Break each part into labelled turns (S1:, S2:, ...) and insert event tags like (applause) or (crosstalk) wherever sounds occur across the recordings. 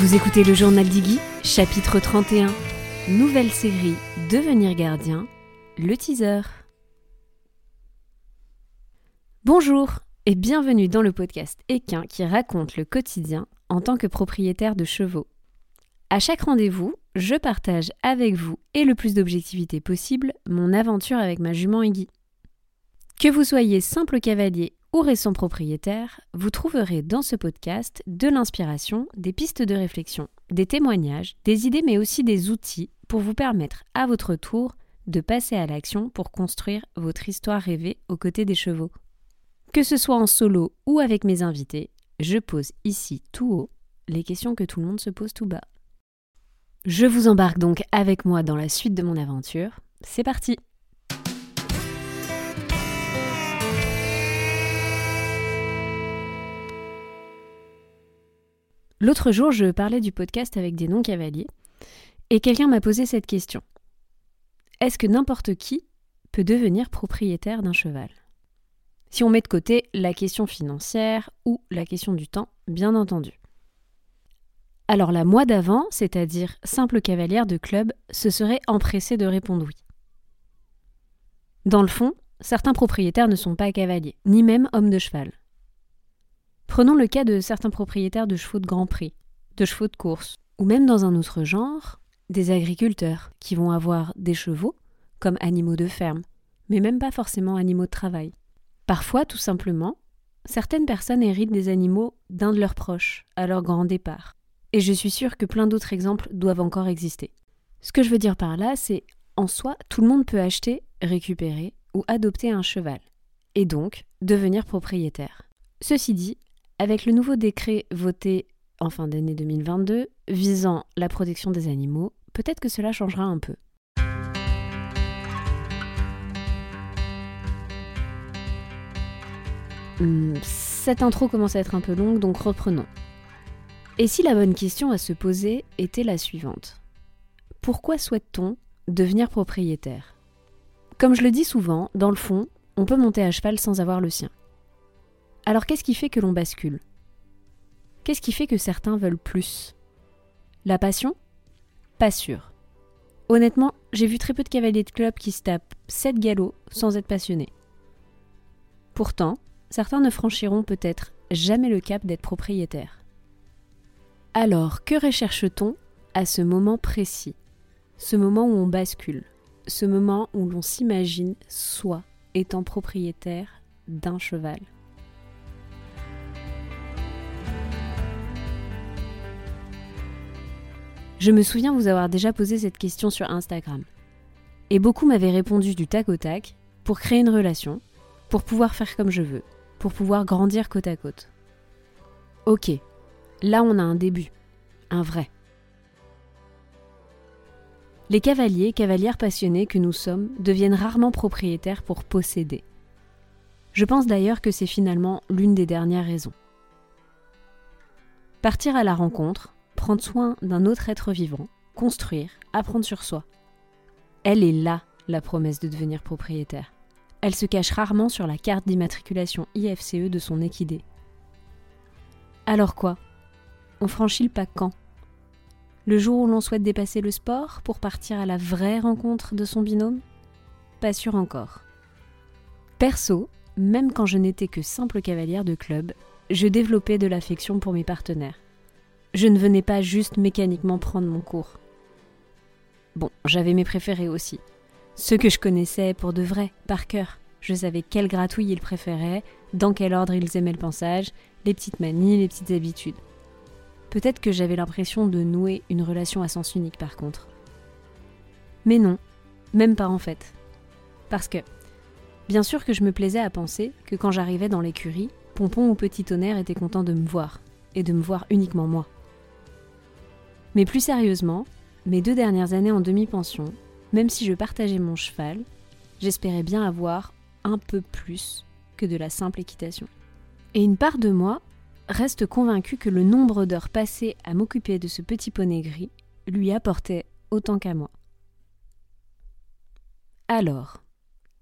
S1: Vous écoutez le journal d'Iggy, chapitre 31. Nouvelle série Devenir gardien, le teaser. Bonjour et bienvenue dans le podcast Équin qui raconte le quotidien en tant que propriétaire de chevaux. À chaque rendez-vous, je partage avec vous et le plus d'objectivité possible mon aventure avec ma jument Iggy. Que vous soyez simple cavalier ou récent propriétaire, vous trouverez dans ce podcast de l'inspiration, des pistes de réflexion, des témoignages, des idées mais aussi des outils pour vous permettre à votre tour de passer à l'action pour construire votre histoire rêvée aux côtés des chevaux. Que ce soit en solo ou avec mes invités, je pose ici tout haut les questions que tout le monde se pose tout bas. Je vous embarque donc avec moi dans la suite de mon aventure. C'est parti L'autre jour, je parlais du podcast avec des non-cavaliers et quelqu'un m'a posé cette question. Est-ce que n'importe qui peut devenir propriétaire d'un cheval? Si on met de côté la question financière ou la question du temps, bien entendu. Alors la moi d'avant, c'est-à-dire simple cavalière de club, se serait empressée de répondre oui. Dans le fond, certains propriétaires ne sont pas cavaliers, ni même hommes de cheval. Prenons le cas de certains propriétaires de chevaux de Grand Prix, de chevaux de course, ou même dans un autre genre, des agriculteurs qui vont avoir des chevaux comme animaux de ferme, mais même pas forcément animaux de travail. Parfois, tout simplement, certaines personnes héritent des animaux d'un de leurs proches à leur grand départ. Et je suis sûre que plein d'autres exemples doivent encore exister. Ce que je veux dire par là, c'est en soi, tout le monde peut acheter, récupérer ou adopter un cheval, et donc devenir propriétaire. Ceci dit, avec le nouveau décret voté en fin d'année 2022 visant la protection des animaux, peut-être que cela changera un peu. Hmm, cette intro commence à être un peu longue, donc reprenons. Et si la bonne question à se poser était la suivante Pourquoi souhaite-t-on devenir propriétaire? Comme je le dis souvent, dans le fond, on peut monter à cheval sans avoir le sien. Alors qu'est-ce qui fait que l'on bascule? Qu'est-ce qui fait que certains veulent plus? La passion? Pas sûr. Honnêtement, j'ai vu très peu de cavaliers de club qui se tapent 7 galops sans être passionnés. Pourtant, certains ne franchiront peut-être jamais le cap d'être propriétaire. Alors, que recherche-t-on à ce moment précis? Ce moment où on bascule, ce moment où l'on s'imagine soi étant propriétaire d'un cheval. Je me souviens vous avoir déjà posé cette question sur Instagram. Et beaucoup m'avaient répondu du tac au tac pour créer une relation, pour pouvoir faire comme je veux, pour pouvoir grandir côte à côte. Ok, là on a un début, un vrai. Les cavaliers, cavalières passionnés que nous sommes deviennent rarement propriétaires pour posséder. Je pense d'ailleurs que c'est finalement l'une des dernières raisons. Partir à la rencontre, prendre soin d'un autre être vivant, construire, apprendre sur soi. Elle est là, la promesse de devenir propriétaire. Elle se cache rarement sur la carte d'immatriculation IFCE de son équidé. Alors quoi? On franchit le pas quand? Le jour où l'on souhaite dépasser le sport pour partir à la vraie rencontre de son binôme? Pas sûr encore. Perso, même quand je n'étais que simple cavalière de club, je développais de l'affection pour mes partenaires. Je ne venais pas juste mécaniquement prendre mon cours. Bon, j'avais mes préférés aussi. Ceux que je connaissais pour de vrai, par cœur. Je savais quelle gratouille ils préféraient, dans quel ordre ils aimaient le pensage, les petites manies, les petites habitudes. Peut-être que j'avais l'impression de nouer une relation à sens unique par contre. Mais non, même pas en fait. Parce que, bien sûr que je me plaisais à penser que quand j'arrivais dans l'écurie, Pompon ou Petit Tonnerre étaient contents de me voir, et de me voir uniquement moi. Mais plus sérieusement, mes deux dernières années en demi-pension, même si je partageais mon cheval, j'espérais bien avoir un peu plus que de la simple équitation. Et une part de moi reste convaincue que le nombre d'heures passées à m'occuper de ce petit poney gris lui apportait autant qu'à moi. Alors,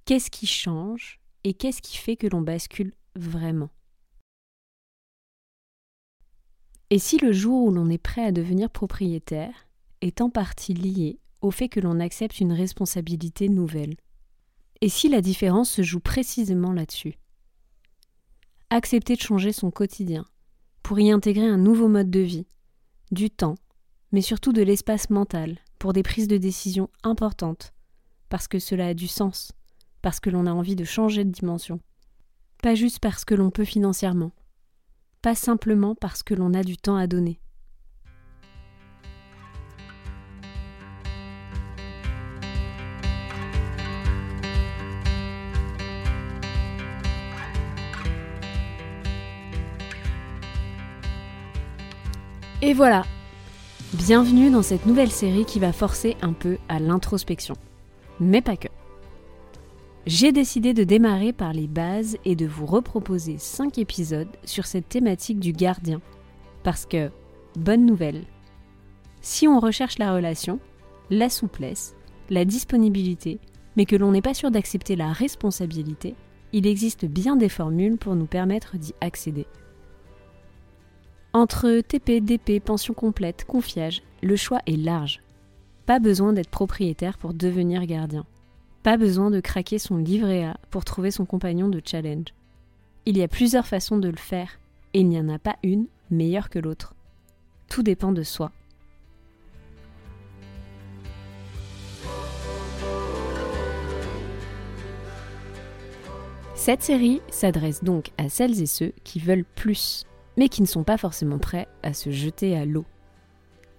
S1: qu'est-ce qui change et qu'est-ce qui fait que l'on bascule vraiment? Et si le jour où l'on est prêt à devenir propriétaire est en partie lié au fait que l'on accepte une responsabilité nouvelle? Et si la différence se joue précisément là-dessus? Accepter de changer son quotidien pour y intégrer un nouveau mode de vie, du temps, mais surtout de l'espace mental pour des prises de décision importantes, parce que cela a du sens, parce que l'on a envie de changer de dimension. Pas juste parce que l'on peut financièrement, pas simplement parce que l'on a du temps à donner. Et voilà, bienvenue dans cette nouvelle série qui va forcer un peu à l'introspection. Mais pas que. J'ai décidé de démarrer par les bases et de vous reproposer 5 épisodes sur cette thématique du gardien. Parce que, bonne nouvelle, si on recherche la relation, la souplesse, la disponibilité, mais que l'on n'est pas sûr d'accepter la responsabilité, il existe bien des formules pour nous permettre d'y accéder. Entre TP, DP, pension complète, confiage, le choix est large. Pas besoin d'être propriétaire pour devenir gardien. Pas besoin de craquer son livret A pour trouver son compagnon de challenge. Il y a plusieurs façons de le faire, et il n'y en a pas une meilleure que l'autre. Tout dépend de soi. Cette série s'adresse donc à celles et ceux qui veulent plus mais qui ne sont pas forcément prêts à se jeter à l'eau.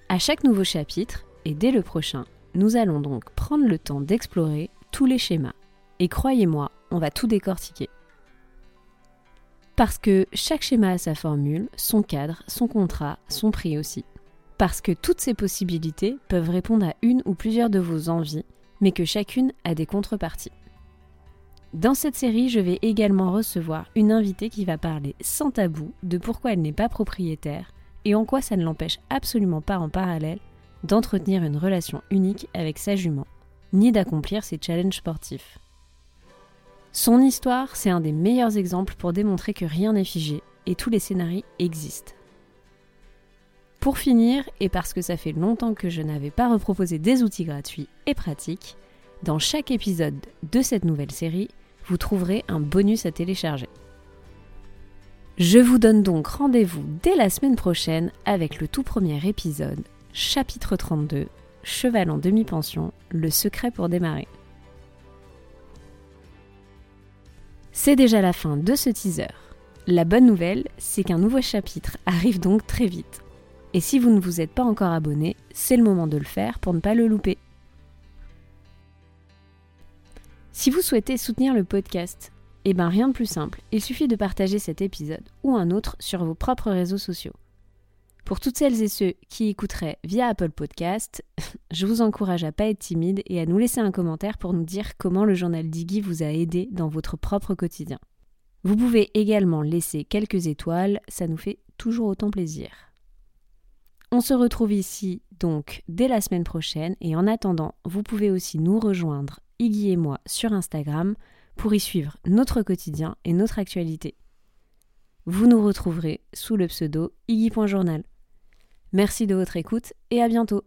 S1: À chaque nouveau chapitre, et dès le prochain, nous allons donc prendre le temps d'explorer les schémas. Et croyez-moi, on va tout décortiquer. Parce que chaque schéma a sa formule, son cadre, son contrat, son prix aussi. Parce que toutes ces possibilités peuvent répondre à une ou plusieurs de vos envies, mais que chacune a des contreparties. Dans cette série, je vais également recevoir une invitée qui va parler sans tabou de pourquoi elle n'est pas propriétaire et en quoi ça ne l'empêche absolument pas en parallèle d'entretenir une relation unique avec sa jument, ni d'accomplir ses challenges sportifs. Son histoire, c'est un des meilleurs exemples pour démontrer que rien n'est figé et tous les scénarios existent. Pour finir, et parce que ça fait longtemps que je n'avais pas reproposé des outils gratuits et pratiques, dans chaque épisode de cette nouvelle série, vous trouverez un bonus à télécharger. Je vous donne donc rendez-vous dès la semaine prochaine avec le tout premier épisode, chapitre 32, Cheval en demi-pension, le secret pour démarrer. C'est déjà la fin de ce teaser. La bonne nouvelle, c'est qu'un nouveau chapitre arrive donc très vite. Et si vous ne vous êtes pas encore abonné, c'est le moment de le faire pour ne pas le louper. Si vous souhaitez soutenir le podcast, eh bien rien de plus simple, il suffit de partager cet épisode ou un autre sur vos propres réseaux sociaux. Pour toutes celles et ceux qui écouteraient via Apple Podcast, (laughs) je vous encourage à pas être timide et à nous laisser un commentaire pour nous dire comment le journal d'Iggy vous a aidé dans votre propre quotidien. Vous pouvez également laisser quelques étoiles, ça nous fait toujours autant plaisir. On se retrouve ici donc dès la semaine prochaine et en attendant, vous pouvez aussi nous rejoindre Iggy et moi sur Instagram pour y suivre notre quotidien et notre actualité. Vous nous retrouverez sous le pseudo Iggy.journal. Merci de votre écoute et à bientôt